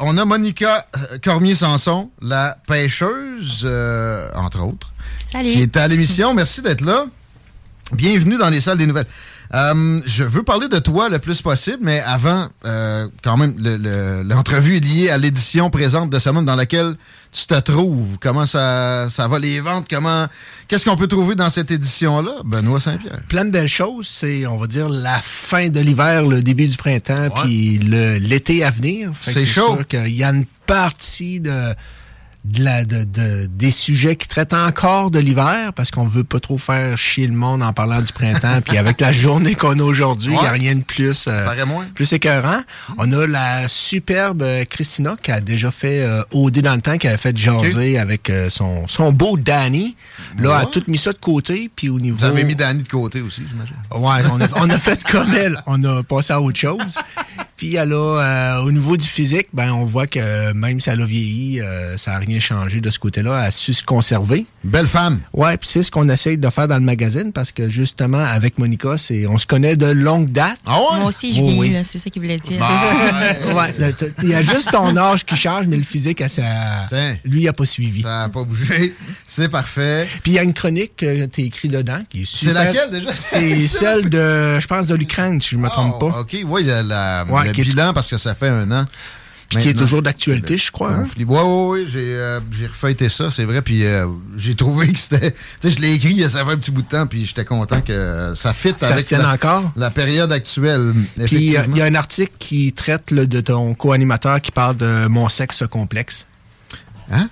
On a Monica euh, Cormier-Sanson, la pêcheuse, euh, entre autres, Salut. qui est à l'émission. Merci d'être là. Bienvenue dans les salles des nouvelles. Euh, je veux parler de toi le plus possible, mais avant, euh, quand même, le- le- l'entrevue est liée à l'édition présente de Semaine dans laquelle tu te trouves. Comment ça, ça va les ventes? Comment, qu'est-ce qu'on peut trouver dans cette édition-là? Benoît Saint-Pierre? plein de belles choses. C'est, on va dire, la fin de l'hiver, le début du printemps, puis le- l'été à venir. C'est chaud. sûr qu'il y a une partie de, de la, de, de- des sujets qui traitent encore de l'hiver, parce qu'on veut pas trop faire chier le monde en parlant du printemps. puis avec la journée qu'on a aujourd'hui, il n'y a Ouais. rien de plus, euh, plus écœurant. On a la superbe euh, Christina qui a déjà fait euh, OD dans le temps, qui avait fait jaser avec euh, son, son beau Danny. Là, elle a Ouais. tout mis ça de côté, puis au niveau... Vous avez mis Danny de côté aussi, j'imagine. Ouais, on a, on a fait comme elle. On a passé à autre chose. Puis elle a, euh, au niveau du physique, ben on voit que même si elle a vieilli, euh, ça n'a rien changé de ce côté-là. Elle a su se conserver. Belle femme. Ouais, puis c'est ce qu'on essaye de faire dans le magazine parce que justement, avec Monica, c'est on se connaît de longue date. Ah ouais? Moi aussi, je Oh, vieillis, oui. c'est ça qu'il voulait dire. Ouais, t- il y a juste ton âge qui change, mais le physique, elle, ça, Tiens. lui, il n'a pas suivi. Ça n'a pas bougé. C'est parfait. Puis il y a une chronique que tu écrit dedans qui est C'est super. laquelle déjà? C'est celle de, je pense, de l'Ukraine, si je me trompe Oh, pas. OK, oui, la, la- Ouais, le qui est- bilan, parce que ça fait un an. Puis qui est toujours d'actualité, je crois. hein? Ouais, ouais, ouais, j'ai euh, refeuilleté ça, c'est vrai, puis euh, j'ai trouvé que c'était... Tu sais, je l'ai écrit, ça fait un petit bout de temps, puis j'étais content que ça fit Ça avec la, encore? la période actuelle, Puis euh, effectivement. il y a un article qui traite là, de ton co-animateur qui parle de mon sexe complexe. Hein?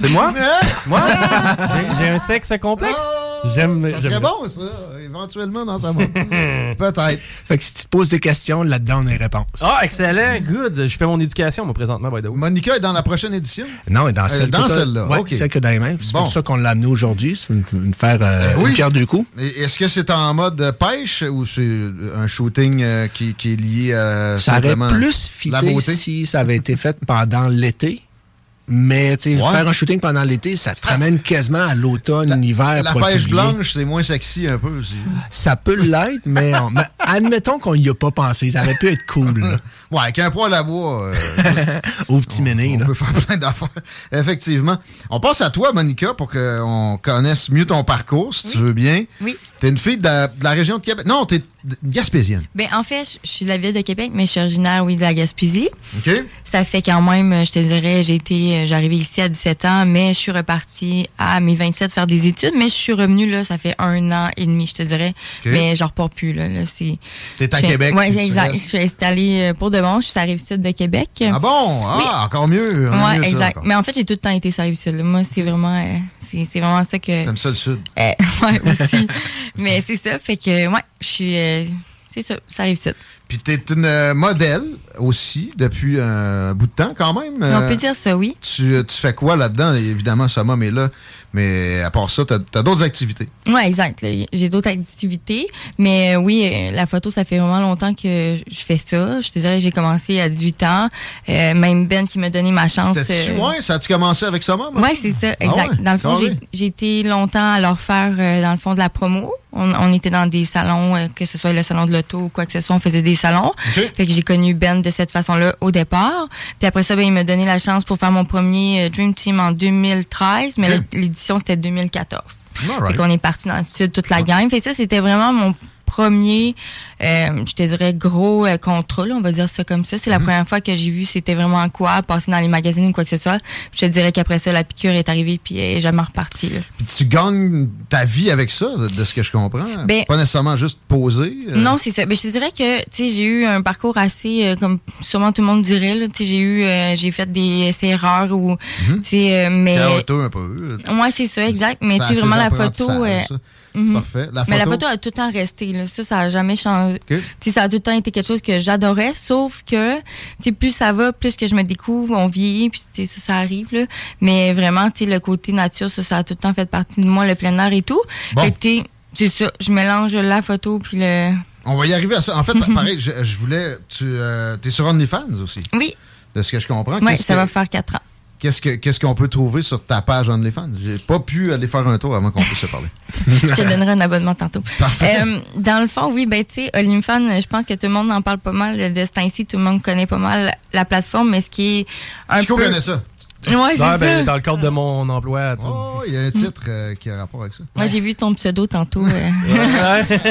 C'est moi? Hein? Moi? J'ai- J'ai un sexe complexe? Oh, J'aime- Ça serait bon, ça, éventuellement, dans sa monde. Peut-être. Fait que si tu te poses des questions, là-dedans, on a les réponses. Ah, excellent, good. Je fais mon éducation, moi, présentement, by the way. Monica est dans la prochaine édition? Non, et dans Euh, celle dans que t'as- celle-là, ouais, celle que dans les mains. C'est Bon. pour ça qu'on l'a amené aujourd'hui. C'est une, une faire euh, oui. une pierre deux coups. Est-ce que c'est en mode pêche ou c'est un shooting euh, qui, qui est lié à Ça aurait plus la beauté? si ça avait été fait pendant l'été. Mais tu sais, Ouais. faire un shooting pendant l'été, ça te ramène quasiment à l'automne, l'hiver. La le pêche blanche, c'est moins sexy un peu aussi. Ça peut l'être, mais, on- mais admettons qu'on n'y a pas pensé. Ça aurait pu être cool. Ouais, avec un poil à bois, euh, Au petit méné. on là. peut faire plein d'affaires. Effectivement. On passe à toi, Monica, pour qu'on connaisse mieux ton parcours, si tu veux bien. Oui. T'es une fille de la, de la région de Québec. Non, t'es gaspésienne. Ben, en fait, je- suis de la ville de Québec, mais je suis originaire, oui, de la Gaspésie. OK? Ça fait quand même, euh, je te dirais, j'ai été, euh, j'arrivais ici à 17 ans, mais je suis repartie à mes 27 faire des études, mais je suis revenue, là, ça fait un an et demi, je te dirais. OK. Mais je repars plus, là. là c'est, T'es à Québec. Oui, exact. Je suis installée euh, pour de bon, je suis à Rive-Sud de Québec. Ah bon? Ah, Oui. encore mieux. Ouais, ça, exact. Mais en fait, j'ai tout le temps été sur Rive-Sud. Moi, c'est vraiment, euh, c'est, c'est vraiment ça que. T'aimes ça le Sud? Euh, ouais, aussi. Mais c'est ça, fait que, ouais, je suis. euh, c'est ça, ça arrive. Puis t'es une euh, modèle aussi depuis un bout de temps quand même. On Euh, peut dire ça, oui. Tu, tu fais quoi là-dedans? Évidemment, Summum est là, mais à part ça, t'as as, d'autres activités. Ouais, exact. J'ai d'autres activités. Mais euh, oui, euh, la photo, ça fait vraiment longtemps que je fais ça. Je te dirais, j'ai commencé à 18 ans. Euh, même Ben qui m'a donné ma chance. C'était-tu, euh, ouais, ça a-tu commencé avec Summum? Ouais, c'est ça, exact. Ah ouais? Dans le fond, j'ai été longtemps à leur faire, euh, dans le fond, de la promo. On, on était dans des salons, euh, que ce soit le salon de l'auto ou quoi que ce soit, on faisait des salons. Fait que j'ai connu Ben de cette façon-là au départ. Puis après ça, ben, il m'a donné la chance pour faire mon premier euh, Dream Team en 2013, mais l'édition, c'était 2014. All right. Fait qu'on est parti dans le sud, toute la gang. Fait que ça, c'était vraiment mon premier, euh, je te dirais, gros euh, contrat, là, on va dire ça comme ça. C'est la Mhm. première fois que j'ai vu c'était vraiment quoi, passer dans les magazines ou quoi que ce soit. Je te dirais qu'après ça, la piqûre est arrivée puis elle est jamais repartie. là. Puis tu gagnes ta vie avec ça, de ce que je comprends? Ben- pas nécessairement juste poser. euh, Non, c'est ça. Mais je te dirais que j'ai eu un parcours assez euh, comme sûrement tout le monde dirait j'ai eu j'ai fait des erreurs ou euh, mais un peu. ouais, c'est ça exact, mais ses vraiment la photo euh, mhm. Parfait. La Mais la photo- a tout le temps resté. Là. Ça, ça a jamais changé. Ça a tout le temps été quelque chose que j'adorais, sauf que plus ça va, plus que je me découvre, on vieillit, puis ça, ça arrive. Là. Mais vraiment, le côté nature, ça, ça a tout le temps fait partie de moi, le plein air et tout. Bon. C'est ça, je mélange la photo puis le... On va y arriver à ça. En fait, pareil, je, je voulais. Tu es sur OnlyFans aussi, Oui, de ce que je comprends. Qu'est-ce ça que- va faire quatre ans. Qu'est-ce que- qu'est-ce qu'on peut trouver sur ta page OnlyFans? J'ai pas pu aller faire un tour avant qu'on puisse se parler. Je te donnerai un abonnement tantôt. Euh, dans le fond, oui, ben tu sais, OnlyFans, je pense que tout le monde en parle pas mal de ce temps-ci. Tout le monde connaît pas mal la plateforme, mais ce qui est un Chico peu... connaît ça. Ouais, Ouais, ben, dans le cadre de mon emploi, tu. Oh, il y a un titre euh, qui a rapport avec ça. Moi, j'ai vu ton pseudo tantôt. euh. Ouais.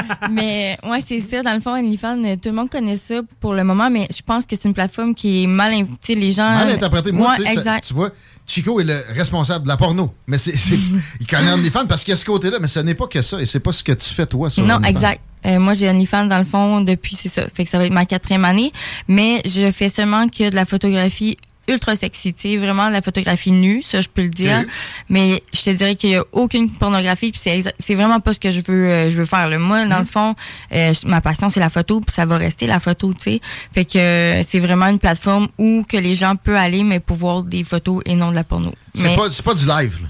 mais ouais, c'est ça. Dans le fond, OnlyFans, euh, tout le monde connaît ça pour le moment, mais je pense que c'est une plateforme qui est mal, les gens. Mal interprété. Moi, Ouais, ça- exact. tu vois, Chico est le responsable de la porno. Mais c'est, c'est- il connaît OnlyFans parce qu'il y a ce côté-là, mais ce n'est pas que ça. Et c'est pas ce que tu fais, toi, sur Non, OnlyFans. exact. Euh, moi, j'ai OnlyFans dans le fond depuis, c'est ça. Fait que ça va être ma quatrième année. Mais je fais seulement que de la photographie ultra sexy, tu sais, vraiment la photographie nue, ça je peux le dire. Mais je te dirais qu'il y a aucune pornographie, puis c'est vraiment pas ce que je veux euh, je veux faire. Là. Moi, dans le fond, euh, ma passion c'est la photo, puis ça va rester la photo, tu sais. Fait que euh, c'est vraiment une plateforme où que les gens peuvent aller, mais pour voir des photos et non de la porno. C'est, Mais- pas, c'est pas du live. là.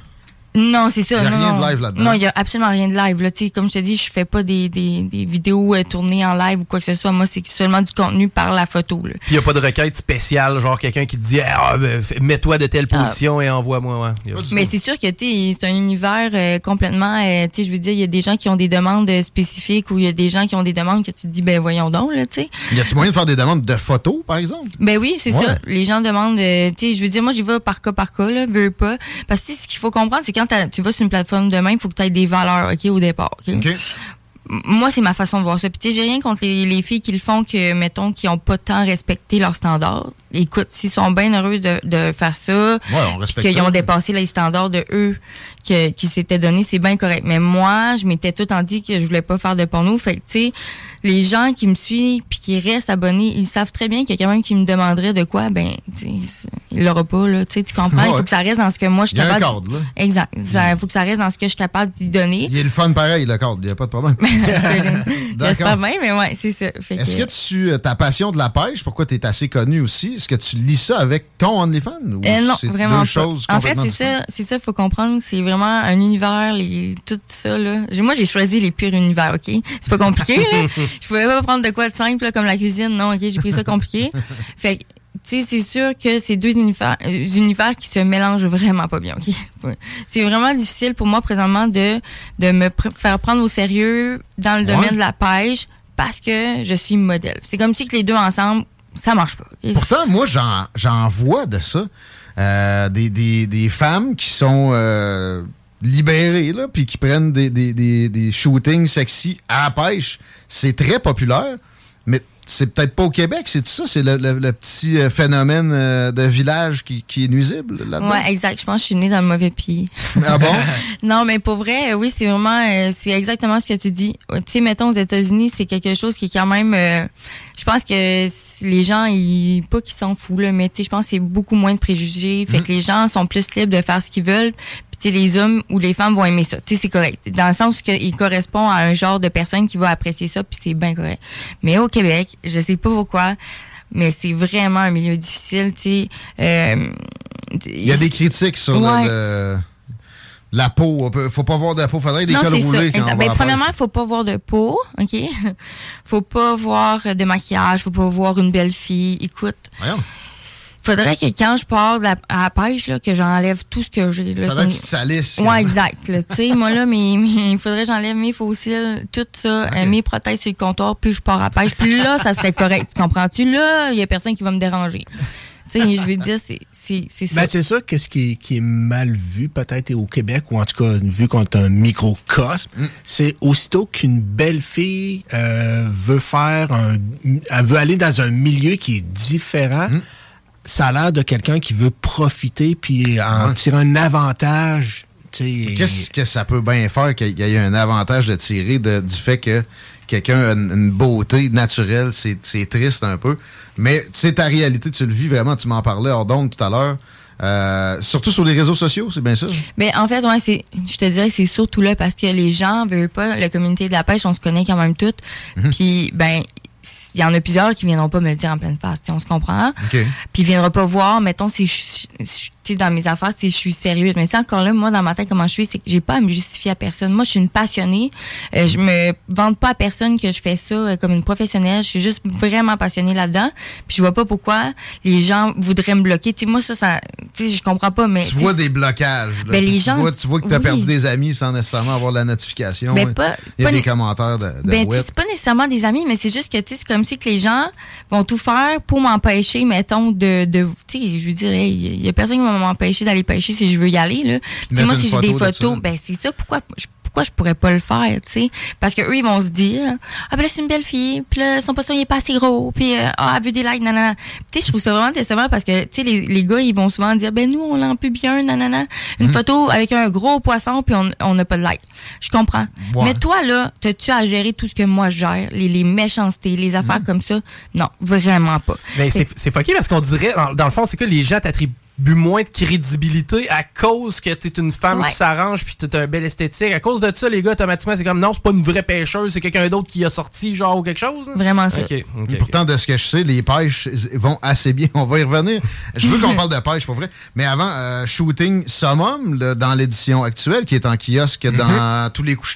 Non, c'est ça. Y a non, rien de live là-dedans. Non, il y a absolument rien de live. Là. Tu sais, Comme je te dis, je fais pas des, des, des vidéos euh, tournées en live ou quoi que ce soit. Moi, c'est seulement du contenu par la photo. Là. Puis il n'y a pas de requête spéciale, genre quelqu'un qui te dit ah, ben, f- mets-toi de telle position et envoie-moi. Ouais. Mais c'est sûr que tu sais, c'est un univers euh, complètement. euh, tu sais, je veux dire, il y a des gens qui ont des demandes spécifiques ou il y a des gens qui ont des demandes que tu te dis, ben voyons donc, là, tu sais. Y a-tu moyen de faire des demandes de photos, par exemple? Ben oui, c'est Ouais. ça. Les gens demandent, euh, tu sais, je veux dire, moi, j'y vais par cas par cas, là, veux pas. Parce que ce qu'il faut comprendre, c'est quand tu vas sur une plateforme de même, il faut que tu aies des valeurs, OK, au départ. OK? Moi, c'est ma façon de voir ça. Puis, tu sais, j'ai rien contre les, les filles qui le font, que, mettons, qui ont pas tant respecté leurs standards. Écoute, s'ils sont bien heureuses de, de faire ça, Ouais, qu'ils ont dépassé les standards de eux que, qui s'étaient donnés, c'est bien correct. Mais moi, je m'étais tout en dit que je voulais pas faire de porno. Fait que, tu sais, les gens qui me suivent puis qui restent abonnés, ils savent très bien qu'il y a quelqu'un qui me demanderait de quoi, ben, il l'aura pas, là. Tu comprends? Il faut que ça reste dans ce que moi, je suis Il y a un capable. cadre, là. Exact. Il faut que ça reste dans ce que je suis capable d'y donner. Il est le fun pareil, le cadre. Il n'y a pas de problème. J'espère bien, mais ouais, c'est ça. Est-ce que tu, euh, ta passion de la pêche, pourquoi tu es assez connu aussi, est-ce que tu lis ça avec ton OnlyFans? Ou Euh, non, c'est vraiment En fait, c'est ça, c'est ça, faut comprendre. C'est vraiment un univers, tout ça là. Moi, j'ai choisi les purs univers, ok? C'est pas compliqué là. Je pouvais pas prendre de quoi de simple là, comme la cuisine, non, ok. J'ai pris ça compliqué. fait que, tu sais, c'est sûr que c'est deux univers, euh, univers qui se mélangent vraiment pas bien, ok? C'est vraiment difficile pour moi présentement de de me pr- faire prendre au sérieux dans le Ouais. domaine de la pêche parce que je suis modèle. C'est comme si que les deux ensemble, ça marche pas. Pourtant, moi, j'en, j'en vois de ça. Euh, des, des, des femmes qui sont euh, libérées, là, puis qui prennent des, des, des, des shootings sexy à la pêche. C'est très populaire, mais c'est peut-être pas au Québec, c'est tout ça? C'est le, le- le petit euh, phénomène euh, de village qui, qui est nuisible là-dedans? Ouais, exact. Je pense que je suis née dans le mauvais pays. Ah bon? Non, mais pour vrai, euh, oui, c'est vraiment, c'est exactement ce que tu dis. Tu sais, mettons aux États-Unis, c'est quelque chose qui est quand même, euh, je pense que les gens, ils, pas qu'ils s'en foutent là, mais tu sais, je pense que c'est beaucoup moins de préjugés. Fait que les gens sont plus libres de faire ce qu'ils veulent. Les hommes ou les femmes vont aimer ça. Tu sais, c'est correct. Dans le sens qu'il correspond à un genre de personne qui va apprécier ça, puis c'est bien correct. Mais au Québec, je sais pas pourquoi. Mais c'est vraiment un milieu difficile, tu sais. Euh, Il y a des critiques sur le- Ouais. le- la peau. Faut pas voir de la peau. Faudrait des Non, cols roulés quand exact. on Ben, premièrement, faut pas voir de peau, OK? faut pas voir de maquillage, faut pas voir une belle fille. Écoute, Voyons. Faudrait que quand je pars de la- à la pêche, là, que j'enlève tout ce que j'ai. Faudrait que tu te salisses. Ouais, exact. là. Tu sais, moi, là, il faudrait que j'enlève mes fossiles, tout ça, euh, mes prothèses sur le comptoir, puis je pars à la pêche. Puis là, ça serait correct. Tu comprends-tu? Là, il y a personne qui va me déranger. Tu sais, je veux dire, c'est c'est ça. Ben, c'est ça, qu'est-ce qui, est- qui est mal vu peut-être au Québec, ou en tout cas vu qu'on est un microcosme, Mm. c'est aussitôt qu'une belle fille euh, veut faire un... Elle veut aller dans un milieu qui est différent, Mm. Ça a l'air de quelqu'un qui veut profiter puis en Ouais. tirer un avantage. Qu'est-ce que ça peut bien faire qu'il y ait un avantage de tirer de- du fait que quelqu'un a une, une beauté naturelle? C'est c'est triste un peu. Mais c'est ta réalité, tu le vis vraiment. Tu m'en parlais hors d'onde tout à l'heure. Euh, surtout sur les réseaux sociaux, c'est bien ça? Mais en fait, ouais, c'est, je te dirais que c'est surtout là parce que les gens veulent pas, la communauté de la pêche, on se connaît quand même toutes. Mhm. Puis, ben, il y en a plusieurs qui viendront pas me le dire en pleine face, on se comprend. Puis ils viendront pas voir, mettons, si je, sais, dans mes affaires, si je suis sérieuse. Mais c'est encore là, moi, dans ma tête, comment je suis, c'est que j'ai pas à me justifier à personne. Moi, je suis une passionnée. Euh, je me vante pas à personne que je fais ça euh, comme une professionnelle. Je suis juste vraiment passionnée là-dedans. Puis je vois pas pourquoi les gens voudraient me bloquer. Tu moi, ça, ça, tu sais, je comprends pas, mais. Tu vois des blocages. là. Ben, les tu, gens- vois, tu vois que tu as oui. perdu des amis sans nécessairement avoir la notification. Ben, pas- Il y a pas des commentaires de, de Ben, c'est pas nécessairement des amis, mais c'est juste que, tu sais, comme si que les gens vont tout faire pour m'empêcher, mettons, de, de tu sais, je veux dire, hey, il y a personne qui va m'empêcher d'aller pêcher si je veux y aller, là. Tu sais, Mettre moi, si j'ai des photo de photos, ben, c'est ça, pourquoi, je- pourquoi je pourrais pas le faire, tu sais? Parce que eux, ils vont se dire, ah, ben là, c'est une belle fille, puis là, son poisson, il est pas assez gros, puis, euh, ah, elle veut des likes, nanana. Tu sais, je trouve ça vraiment décevant parce que, tu sais, les, les gars, ils vont souvent dire, ben, nous, on l'en peut bien, nanana. Une Mhm. photo avec un gros poisson, puis on on n'a pas de like. Je comprends. Ouais. Mais toi, là, t'as-tu à gérer tout ce que moi je gère, les, les méchancetés, les affaires comme ça? Non, vraiment pas. Mais c'est c'est fucké parce qu'on dirait, dans, dans le fond, c'est que les gens t'attribuent moins de crédibilité à cause que t'es une femme Ouais. qui s'arrange puis t'as un bel esthétique. À cause de ça, les gars, automatiquement, c'est comme non, c'est pas une vraie pêcheuse, c'est quelqu'un d'autre qui a sorti, genre, ou quelque chose. Vraiment ça. Ok, ok, ok. Pourtant, de ce que je sais, les pêches vont assez bien. On va y revenir. Je veux qu'on parle de pêche, pour vrai. Mais avant, euh, Shooting Summum, là, dans l'édition actuelle, qui est en kiosque dans tous les couches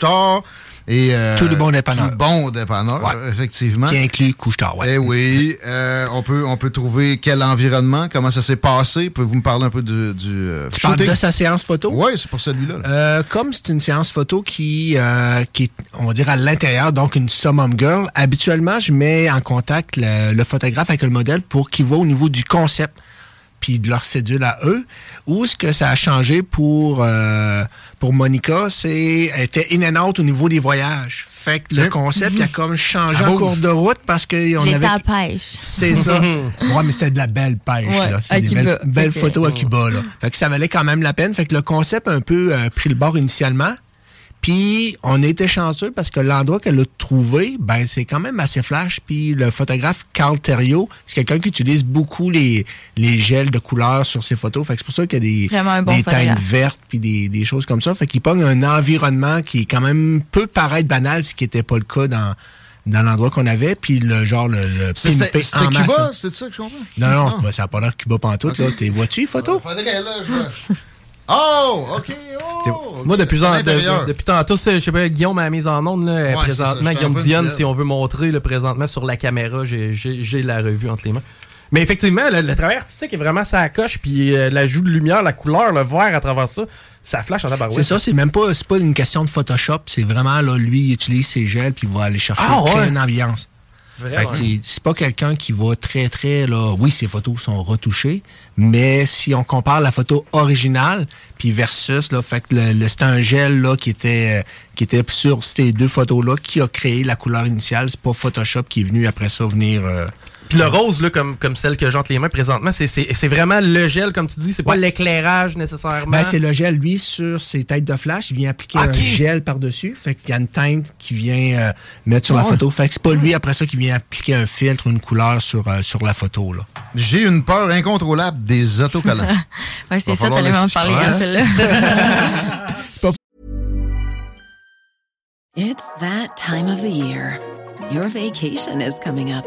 et euh, Tous les bons dépanneurs. Tout le bon dépanneur, Ouais. effectivement. Qui inclut couche-tard, ouais. Eh oui, euh, on peut on peut trouver quel environnement, comment ça s'est passé. Pouvez-vous me parler un peu du, du euh, Tu parles de sa séance photo? Oui, c'est pour celui-là. là. Euh, comme c'est une séance photo qui, euh, qui est, on va dire, à l'intérieur, donc une summum girl, habituellement, je mets en contact le, le photographe avec le modèle pour qu'il voit au niveau du concept puis de leur cédule à eux. Ou ce que ça a changé pour, euh, pour Monica, c'est elle était in and out au niveau des voyages. Fait que le Ok. concept il a comme changé en bouge. cours de route parce qu'on avait... à pêche. C'est ça. ouais, mais c'était de la belle pêche. Ouais, là. C'était des Cuba. belles, photos à Cuba. Là. Fait que ça valait quand même la peine. Fait que le concept a un peu euh, pris le bord initialement. Puis on a été chanceux parce que l'endroit qu'elle a trouvé, ben c'est quand même assez flash. Puis le photographe Carl Thériault, c'est quelqu'un qui utilise beaucoup les, les gels de couleurs sur ses photos. Fait que c'est pour ça qu'il y a des, bon des teintes vertes puis des, des choses comme ça. Fait qu'il pogne un environnement qui est quand même peut paraître banal, ce qui n'était pas le cas dans dans l'endroit qu'on avait, puis le genre le, le pimpé en masse, Cuba, c'est ça que je comprends? Non, non, Ah. ça n'a pas l'air Cuba pantoute, là. T'es vois-tu les photos? Oh, OK, oh! Moi, depuis, genre, de- depuis tantôt, je sais pas, Guillaume a mise en onde, là, Ouais, c'est ça, présentement, Guillaume Dionne, si on veut montrer, là, présentement, sur la caméra, j'ai- la revue entre les mains. Mais effectivement, le, le travail artistique est vraiment ça coche, puis euh, l'ajout de lumière, la couleur, le vert à travers ça, ça flash en tabarouette. C'est ça, c'est même pas, c'est pas une question de Photoshop, c'est vraiment, là, lui, il utilise ses gels, puis il va aller chercher Ah, ouais. une ambiance. C'est pas quelqu'un qui va très, très, là, oui, ses photos sont retouchées, mais si on compare la photo originale, puis versus, là, fait que le, le- c'était un gel, là, qui était, qui était sur ces deux photos-là, qui a créé la couleur initiale, c'est pas Photoshop qui est venu après ça venir, euh, Puis le rose, là, comme, comme celle que j'entre les mains présentement, c'est- c'est c'est vraiment le gel, comme tu dis, c'est pas Ouais. l'éclairage nécessairement. Ben, c'est le gel, lui, sur ses têtes de flash. Il vient appliquer un gel par-dessus. Fait qu'il y a une teinte qui vient euh, mettre sur la Ouais. photo. Fait que c'est pas lui, après ça, qui vient appliquer un filtre, une couleur sur, euh, sur la photo, là. J'ai une peur incontrôlable des autocollants. Ouais, c'était Va ça, t'allais m'en parler, hein, celle-là. It's that time of the year. Your vacation is coming up.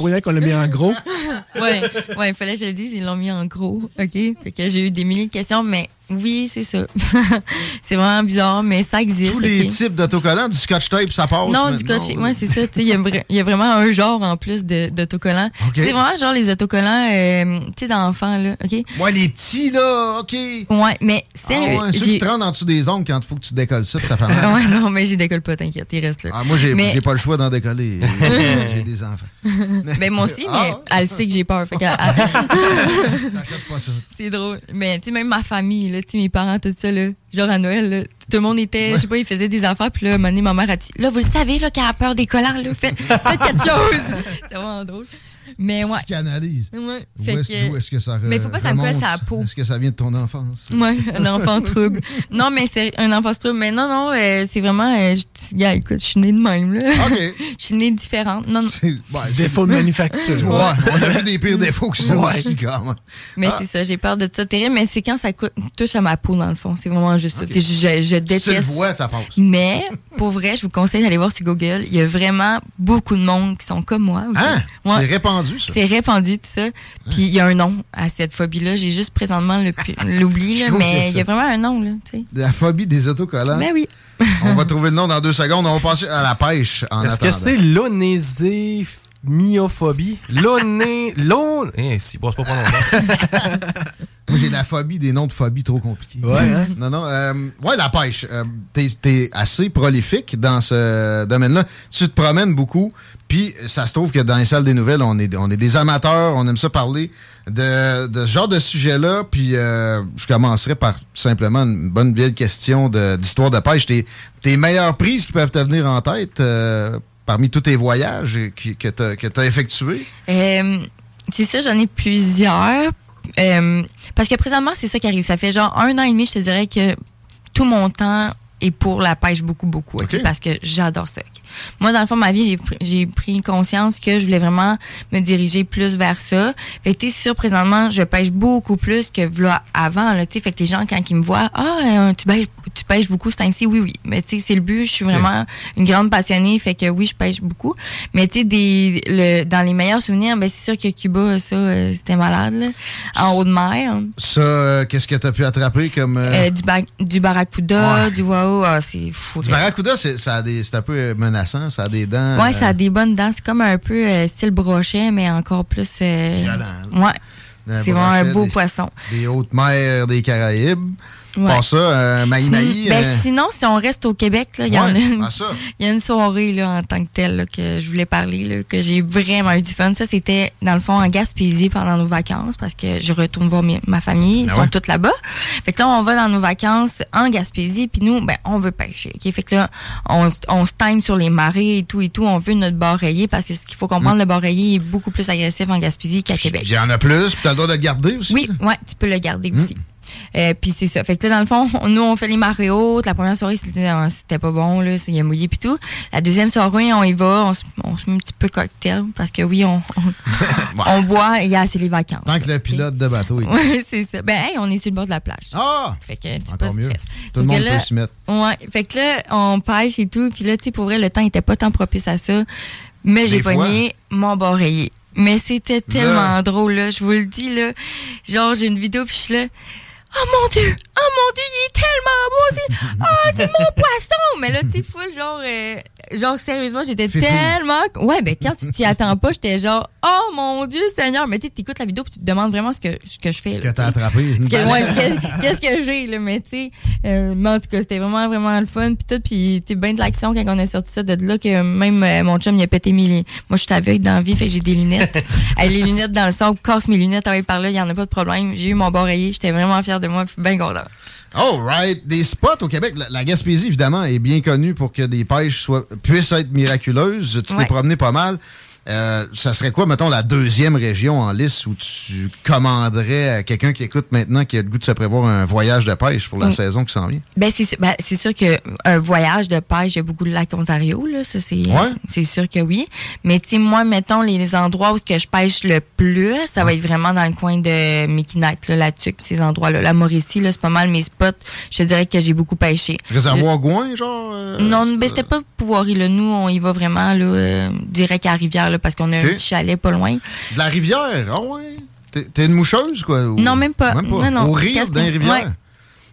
Pour qu'on l'a mis en gros. ouais, ouais, il fallait que je le dise, ils l'ont mis en gros, OK? J'ai eu des milliers de questions, mais oui, c'est ça. c'est vraiment bizarre, mais ça existe. Tous les types d'autocollants, du scotch tape, ça passe. Non, du coach, ouais, c'est ça. Il y, a y vraiment un genre en plus d'autocollants. C'est vraiment genre les autocollants, euh, tu sais, d'enfants, là. OK? Ouais, les petits, là, OK. Ouais, mais Ah sérieux. ouais, ceux qui te rendent en dessous des ongles quand il faut que tu décolles ça, ça fait mal. Ah ouais, non, mais j'y décolle pas, t'inquiète, il reste là. Ah, moi, j'ai Mais- pas le choix d'en décoller. j'ai des enfants. Ben moi aussi, Ah. mais elle sait que j'ai peur. Fait T'achètes pas ça. c'est drôle. Mais tu sais, même ma famille, là, sais, mes parents, tout ça, là, genre à Noël, là, tout le monde était, je sais pas, ils faisaient des affaires, puis là, un moment donné, ma mère a dit, là, vous le savez, là, qu'elle a peur des collants, là, faites, faites quelque chose. c'est vraiment drôle. Mais ouais. Psychanalyse. Ouais. Où Fait est-ce que- que ça Mais faut pas que ça me remonte? colle sa peau. Est-ce que ça vient de ton enfance? Ouais, un enfant trouble. Non, mais c'est un enfant trouble. Mais non, non, euh, c'est vraiment. euh, je- écoute, je suis née de même, là. OK. Je suis née différente. Non, non. C'est- ouais, Défaut de manufacture. Ouais, on a vu des pires défauts que ça Ouais. aussi, quand même. Mais Ah. c'est ça, j'ai peur de ça terrible. Mais c'est quand ça touche à ma peau, dans le fond. C'est vraiment juste ça. Je, je Tu le déteste. vois, ça passe. Mais pour vrai, je vous conseille d'aller voir sur Google. Il y a vraiment beaucoup de monde qui sont comme moi. Hein? Ouais. C'est répandu, ça. C'est répandu, tout ça. Puis il y a un nom à cette phobie-là. J'ai juste présentement l'oubli, mais il y a vraiment un nom, là. La phobie des autocollants. Ben oui. On va trouver le nom dans deux secondes. On va passer à la pêche en Est-ce que c'est l'onésémiophobie? L'oné... L'on... Eh, si, bon, c'est pas. Moi, j'ai la phobie des noms de phobie trop compliqués. Ouais, hein? Non, non. euh, ouais, la pêche. Euh, T'es es assez prolifique dans ce domaine-là. Tu te promènes beaucoup. Puis, ça se trouve que dans les salles des nouvelles, on est, on est des amateurs. On aime ça parler de, de ce genre de sujet-là. Puis, euh, je commencerai par simplement une bonne vieille question de- d'histoire de, pêche. Tes, tes meilleures prises qui peuvent te venir en tête euh, parmi tous tes voyages qui- que tu as effectués? Euh, c'est ça, j'en ai plusieurs. Euh, parce que présentement, c'est ça qui arrive. Ça fait genre un an et demi, je te dirais que tout mon temps est pour la pêche beaucoup, beaucoup. Parce que j'adore ça. Moi, dans le fond, ma vie, j'ai pr- j'ai pris conscience que je voulais vraiment me diriger plus vers ça. Fait que, tu sûr, présentement, je pêche beaucoup plus que avant, là, tu. Fait que les gens, quand ils me voient, ah, euh, tu pêches, tu pêches beaucoup, c'est ainsi, oui, oui. Mais, tu sais, c'est le but. Je suis vraiment une grande passionnée. Fait que, oui, je pêche beaucoup. Mais, tu sais, des, le, dans les meilleurs souvenirs, ben, c'est sûr que Cuba, ça, euh, c'était malade, là. En haut de mer. Ça, euh, qu'est-ce que tu as pu attraper comme. euh, du, ba- du barracuda, Ouais. du wao, ah, c'est fou. Du barracuda, c'est ça a des- c'est un peu menaçant, ça a des dents. Ouais, euh, ça a des bonnes dents. C'est comme un peu style brochet, mais encore plus. Violent. Ouais. C'est vraiment un beau des- poisson. Des hautes mers des Caraïbes. Ouais. Pas ça, euh, Maï Maï. Ben, euh, sinon, si on reste au Québec, il y en a une. Il y a une soirée là, en tant que telle là, que je voulais parler, là, que j'ai vraiment eu du fun. Ça, c'était dans le fond en Gaspésie pendant nos vacances parce que je retourne voir ma famille. Ils Ben sont ouais. toutes là-bas. Fait que là, on va dans nos vacances en Gaspésie, puis nous, ben, on veut pêcher. Fait que là, on, on se time sur les marées et tout et tout. On veut notre bar rayé parce que ce qu'il faut comprendre, le bar rayé est beaucoup plus agressif en Gaspésie qu'à Québec. Il y en a plus, puis t'as le droit de le garder aussi. Oui, ouais, tu peux le garder aussi. Euh, puis c'est ça. Fait que là, dans le fond, on- nous, on fait les marées hautes. La première soirée, c'était euh, pas bon, là. Il a mouillé puis tout. La deuxième soirée, on y va. On se, on se met un petit peu cocktail parce que oui, on, on, on boit et yeah, c'est les vacances. Tant que le pilote de bateau est. Oui, c'est ça. Ben, hey, on est sur le bord de la plage. Ah! Fait que Encore pas mieux. stress. Tout le monde là- peut s'y mettre. Ouais. Fait que là, on pêche et tout. Puis là, tu sais, pour vrai, le temps était pas tant propice à ça. Mais j'ai pogné mon bar rayé. Mais c'était tellement drôle, là. Je vous le dis, là. Genre, j'ai une vidéo, puis je suis là. Oh mon Dieu! Oh mon Dieu, il est tellement beau! C'est, oh, c'est mon poisson! Mais là, tu sais, full, genre, euh, genre, sérieusement, j'étais tellement. Ouais, ben, quand tu t'y attends pas, j'étais genre, oh mon Dieu, Seigneur! Mais tu sais, t'écoutes la vidéo, puis tu te demandes vraiment ce que, ce que je fais. Ce là, que t'as attrapé. une Que- Qu'est-ce que j'ai, là, mais tu sais, euh, mais en tout cas, c'était vraiment, vraiment le fun, puis tout, puis tu bien de l'action quand on a sorti ça de là, que même euh, mon chum, il a pété mes... Moi, je suis aveugle dans la vie, fait que j'ai des lunettes. Les lunettes dans le sable, casse mes lunettes, ah par là, il y en a pas de problème. J'ai eu mon bas j'étais vraiment fière de moi, puis bien content. All right. Des spots au Québec. La, la Gaspésie, évidemment, est bien connue pour que des pêches soient, puissent être miraculeuses. Tu t'es promené pas mal. Euh, ça serait quoi, mettons, la deuxième région en liste où tu commanderais à quelqu'un qui écoute maintenant qui a le goût de se prévoir un voyage de pêche pour la Mm. saison qui s'en vient? Ben, c'est sûr- ben, c'est sûr qu'un voyage de pêche, il y a beaucoup de lacs Ontario, là. Ça, c'est Ouais. c'est sûr que oui. Mais, tu sais, moi, mettons, les endroits où ce que je pêche le plus, ça va être vraiment dans le coin de Mikinak, là, la Tuque, ces endroits-là. La Mauricie, là, c'est pas mal mes spots. Je te dirais que j'ai beaucoup pêché. Réservoir Gouin, genre? euh, Non, ben, c'était pas Pouvoirie, là. Nous, on y va vraiment, là, euh, direct à la rivière, là, parce qu'on a un petit chalet pas loin. De la rivière, ah ouais? T'es- une moucheuse, quoi? ou- Non, même pas. Non, non. Au rire d'un rivière? ouais.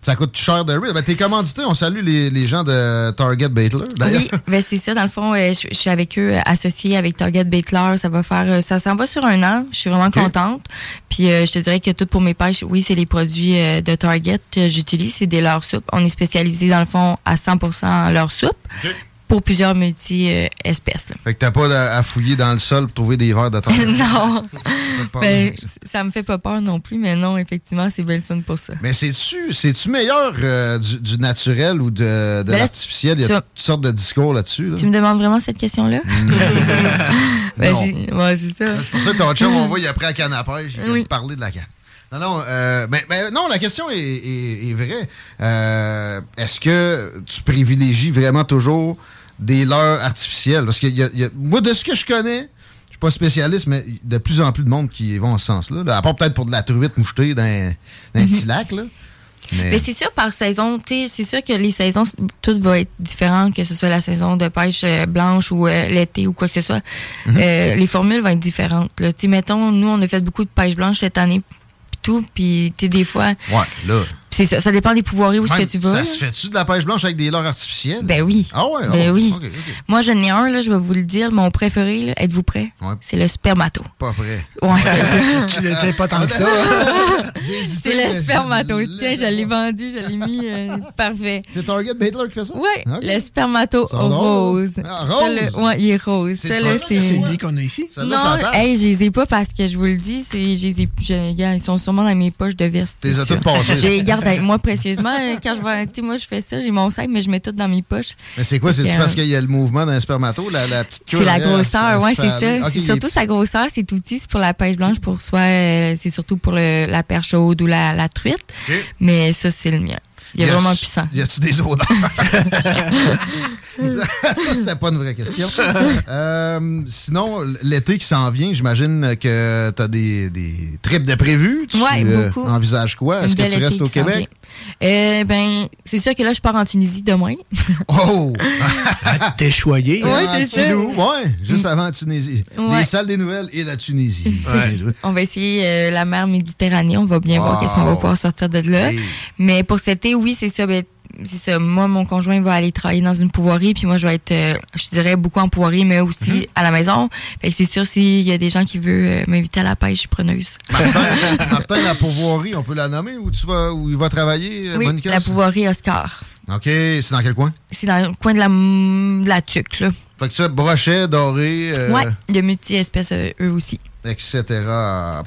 Ça coûte cher de rire. Ben, t'es commandité. On salue les, les gens de Target Baitler, d'ailleurs. Oui, ben c'est ça. Dans le fond, euh, je, je suis avec eux, associée avec Target Baitler. Ça va faire, euh, ça s'en va sur un an. Je suis vraiment contente. Puis euh, je te dirais que tout pour mes pêches, oui, c'est les produits de Target que j'utilise. C'est des leurres soupes. On est spécialisé dans le fond à 100% en leurres soupes pour plusieurs multi-espèces. Fait que t'as pas à, fouiller dans le sol pour trouver des verres de terre. non, ben, ça me fait pas peur non plus, mais non, effectivement, c'est bien le fun pour ça. Mais c'est-tu c'est-tu meilleur euh, du, du naturel ou de, de Ben l'artificiel? Il y a toutes sortes de discours là-dessus. là. Tu me demandes vraiment cette question-là? Ben, Non. c'est- ouais, c'est ça. C'est pour ça que ton chum, on voit, il a pris à canne à pêche. Il Oui. de parler de la canne. Non, non, euh, mais, mais non, la question est, est- est vraie. Euh, Est-ce que tu privilégies vraiment toujours des leurres artificielles? Parce que y a- y a- moi, de ce que je connais, je suis pas spécialiste, mais de plus en plus de monde qui vont en ce sens-là. là. À part peut-être pour de la truite mouchetée dans, dans un petit lac. Là. Mais, Mais c'est sûr, par saison, c'est sûr que les saisons, tout va être différent, que ce soit la saison de pêche euh, blanche ou euh, l'été ou quoi que ce soit. Mhm. Euh, les formules vont être différentes. là. Mettons, nous, on a fait beaucoup de pêche blanche cette année, puis tout, puis des fois, ouais, là. Ça, ça dépend des pouvoiries où est-ce que tu vas. Ça se fait-tu de la pêche blanche avec des leurres artificielles? Ben oui. Ah ouais? Ben ah, oui. Moi, j'en ai un, là, je vais vous le dire, mon préféré, là, êtes-vous prêts? Ouais. C'est le spermato. Pas prêt. Ouais. Tu n'étais pas tant que ça. C'est le spermato. Tiens, je l'ai vendu, je l'ai mis euh, parfait. C'est Target Baitler qui fait ça? Ouais, Ok. le spermato rose. Ah, rose? le- ouais, il est rose. C'est c'est. lui qu'on a ici. Non, hey, je les ai pas parce que je vous le dis, je les ai, ils sont sûrement dans mes poches de veste. T'es sûr. toutes garde avec moi précieusement. euh, Quand je tu sais, moi, je fais ça, j'ai mon sac, mais je mets tout dans mes poches. Mais c'est quoi? C'est que, parce euh, qu'il y a le mouvement d'un spermato, la, la petite queue C'est la grosseur, se c'est ça. Ok, c'est il est- surtout sa grosseur, cet outil, c'est pour la pêche blanche, pour soit, euh, c'est surtout pour le- la perche chaude ou la, la truite. Mais ça, c'est le mien. Il est vraiment puissant. Y a-tu des odeurs? ça, c'était pas une vraie question. Euh, sinon, l'été qui s'en vient, j'imagine que t'as des, des trips de prévus. Tu Ouais, euh, beaucoup. envisages quoi? Est-ce que tu restes au Québec? Euh, ben, c'est sûr que là, je pars en Tunisie demain. Oh! T'es choyé. Ouais, Ah, c'est ça. filou, Ouais, juste avant la Tunisie. Ouais. Les salles des nouvelles et la Tunisie. On va essayer euh, la mer Méditerranée. On va bien voir qu'est-ce qu'on va pouvoir sortir de là. Oui. Mais pour cet été, oui, c'est ça. Ben, c'est ça. Moi, mon conjoint va aller travailler dans une pouvoirie, puis moi, je vais être, euh, je dirais, beaucoup en pouvoirie, mais aussi Mhm. à la maison. Fait que c'est sûr, s'il y a des gens qui veulent euh, m'inviter à la pêche, je suis preneuse. Martin, la pourvoirie, on peut la nommer? Où tu vas, où il va travailler, euh, oui, Monica? la pouvoirie Oscar. OK, c'est dans quel coin? C'est dans le coin de la, de la tuque, là. Fait que ça, brochet, doré, euh, Ouais, il y a multi-espèces, euh, eux aussi. etc.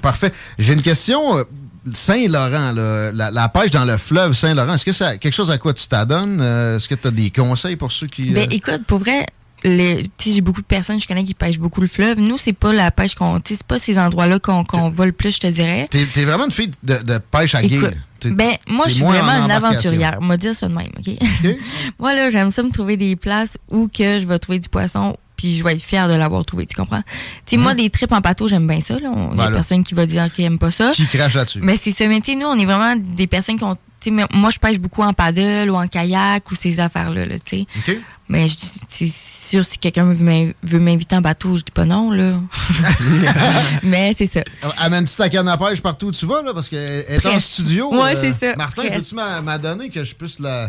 Parfait. J'ai une question. Saint-Laurent, la, la pêche dans le fleuve Saint-Laurent, est-ce que c'est quelque chose à quoi tu t'adonnes? Euh, Est-ce que tu as des conseils pour ceux qui... Ben, euh, écoute, pour vrai, j'ai beaucoup de personnes que je connais qui pêchent beaucoup le fleuve. Nous, c'est pas la pêche qu'on. C'est pas ces endroits-là qu'on qu'on va le plus, je te dirais. T'es es vraiment une fille de, de pêche à T'es- ben, moi, je suis vraiment en une aventurière. On va dire ça de même, OK? OK? moi, là, j'aime ça me trouver des places où que je vais trouver du poisson puis je vais être fière de l'avoir trouvé, tu comprends? Tu sais, moi, des trips en bateau, j'aime bien ça. là. On- Il y a Voilà. personne qui va dire qu'il aime pas ça. Qui crache là-dessus? Mais c'est ce métier, nous, on est vraiment des personnes qui ont. tu sais, mais moi, je pêche beaucoup en paddle ou en kayak ou ces affaires-là, là, tu sais. Mais c'est sûr, si quelqu'un veut m'in- veut m'inviter en bateau, je dis pas non, là. Mais c'est ça. Euh, Amènes-tu ta canne à pêche partout où tu vas, là? Parce qu'elle est en studio. Ouais, c'est ça, Martin, peux-tu m'a- m'adonner que je puisse la.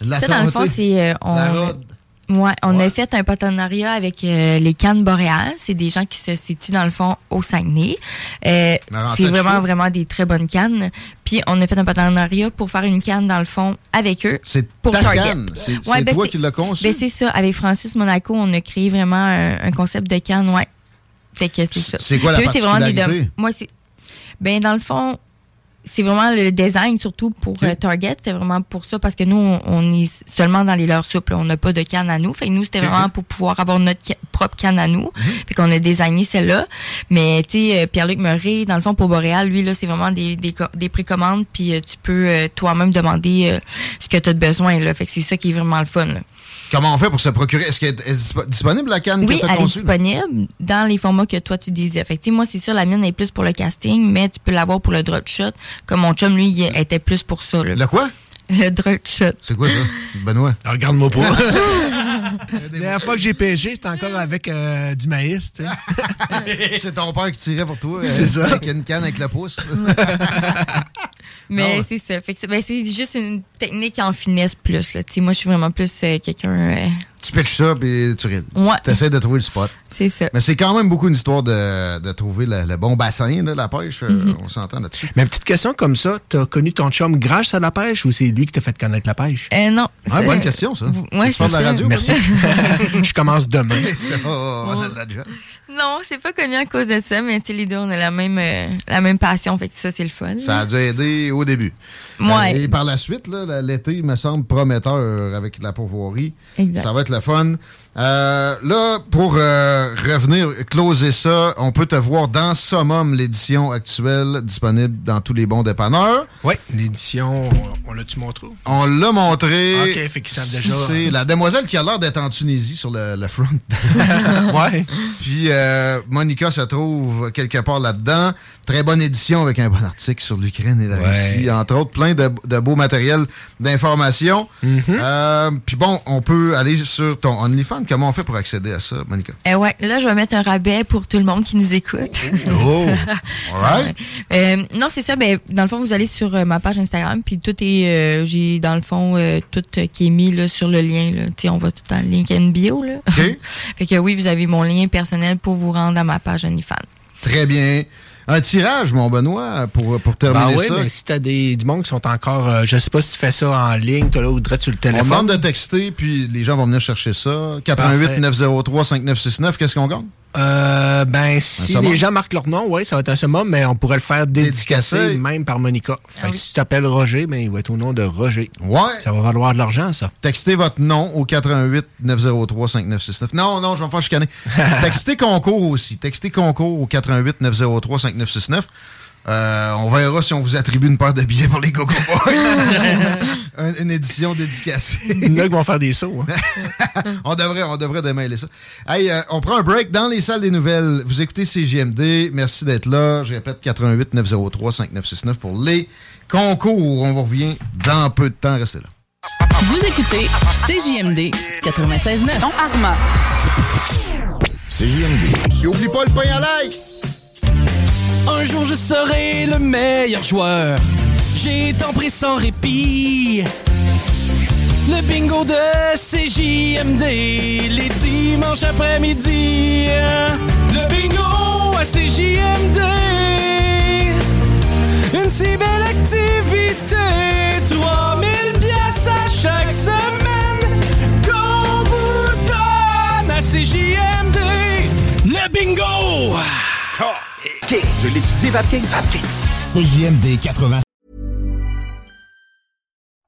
la ça, dans le fond, c'est. euh, on, La rod. Ouais, on Ouais. a fait un partenariat avec euh, les cannes boréales. C'est des gens qui se situent dans le fond au Saguenay. Euh, c'est vraiment vraiment des très bonnes cannes. Puis on a fait un partenariat pour faire une canne dans le fond avec eux. C'est pour ta Target. canne? C'est Ouais, ben, toi qui l'as conçu. Ben c'est ça. Avec Francis Monaco, on a créé vraiment un, un concept de canne. Ouais. Fait que c'est ça. C'est quoi la eux, vraiment des particularité? dom- Moi, c'est. Ben dans le fond. C'est vraiment le design, surtout pour euh, Target. C'était vraiment pour ça, parce que nous, on, on est seulement dans les leurs souples. On n'a pas de canne à nous. Fait que nous, c'était vraiment pour pouvoir avoir notre ca- propre canne à nous. Fait qu'on a designé celle-là. Mais, tu sais, euh, Pierre-Luc Murray, dans le fond, pour Boréal, lui, là, c'est vraiment des, des, co- des précommandes, puis euh, tu peux euh, toi-même demander ce que tu as besoin, là. Fait que c'est ça qui est vraiment le fun, là. Comment on fait pour se procurer? Est-ce qu'elle est dispo- disponible, la canne Oui, que tu as elle est disponible dans les formats que toi tu désires. Fait que, tu sais, moi, c'est sûr, la mienne est plus pour le casting, mais tu peux l'avoir pour le drop shot. Comme mon chum, lui, il était plus pour ça. là. Le quoi? Le drop shot. C'est quoi ça? Benoît? Ah, Regarde-moi pas. La dernière fois que j'ai pêché, c'était encore avec euh, du maïs, tu sais. C'est ton père qui tirait pour toi. euh, C'est ça. Avec une canne avec le pouce. Mais Ah c'est ça. Fait que c'est ben, c'est juste une technique en finesse plus. Là. Tu sais, moi, je suis vraiment plus euh, quelqu'un. euh, tu pitches ça, puis tu rides. Ouais. Tu essaies de trouver le spot. C'est ça. Mais c'est quand même beaucoup une histoire de, de trouver le, le bon bassin, là, la pêche. euh, Mhm. On s'entend là-dessus. Mais petite question comme ça, t'as connu ton chum grâce à la pêche ou c'est lui qui t'a fait connaître la pêche? Euh, non. Ouais, c'est- bonne question, ça. Ouais, Tu parles de la ça. radio, Merci. Je commence demain. ça, on a de la job. Non, c'est pas connu à cause de ça, mais les deux, on a la même, euh, la même passion. Fait que ça, c'est le fun. Ça a dû aider au début. Ouais. Euh, et par la suite, l'été me semble prometteur avec la pourvoirie. Exact. Ça va être le fun. Euh, là, pour euh, revenir, closer ça, on peut te voir dans Summum, l'édition actuelle, disponible dans tous les bons dépanneurs. Oui, l'édition, on, on l'a-tu montré? On l'a montré. Ok, fait qu'ils savent déjà. C'est la demoiselle qui a l'air d'être en Tunisie sur le, le front. ouais. Puis euh, Monica se trouve quelque part là-dedans. Très bonne édition avec un bon article sur l'Ukraine et la Ouais. Russie, entre autres, plein de, de beaux matériels d'information. Euh, Puis bon, on peut aller sur ton OnlyFans. Comment on fait pour accéder à ça, Monica? Ouais, là, je vais mettre un rabais pour tout le monde qui nous écoute. Oh! All right. Euh, non, c'est ça. Ben, dans le fond, vous allez sur euh, ma page Instagram, puis tout est, euh, j'ai dans le fond tout qui est mis là, sur le lien. Là. Tu sais, on va tout dans le link in bio. Là. OK. fait que oui, vous avez mon lien personnel pour vous rendre à ma page OnlyFans. Très bien. Un tirage, mon Benoît, pour, pour terminer Ben oui, ça. mais si t'as des, du monde qui sont encore, euh, je sais pas si tu fais ça en ligne, toi là, ou direct sur le On téléphone. demande de texter, puis les gens vont venir chercher ça. 88 Parfait. 903 5969, qu'est-ce qu'on gagne? Euh, ben, si les gens marquent leur nom, oui, ça va être un summum, mais on pourrait le faire dédicacer, même par Monica. Fait Ah que oui. si tu t'appelles Roger, ben, il va être au nom de Roger. Ouais. Ça va valoir de l'argent, ça. Textez votre nom au 88 903 5969. Non, non, je vais me faire chicaner. Textez concours aussi. Textez concours au 88 903 5969. Euh, on verra si on vous attribue une paire de billets pour les Gogo Boys. une, une édition dédicacée. Il y en a qui vont faire des sauts. hein. on devrait, on devrait démêler ça. Hey, euh, on prend un break dans les salles des nouvelles. Vous écoutez CGMD. Merci d'être là. Je répète 88 903 5969 pour les concours. On vous revient dans peu de temps. Restez là. Vous écoutez CJMD 96.9. Non, Arma. Et oublie pas le pain à l'ail. Un jour je serai le meilleur joueur. J'ai tant pris sans répit. Le bingo de CJMD, les dimanches après-midi. Le bingo à CJMD. Une si belle activité. 3000 pièces à chaque semaine. Qu'on vous donne à CJMD. Le bingo! OK, je l'étudie, Vapking. Vapking. CJMD 80.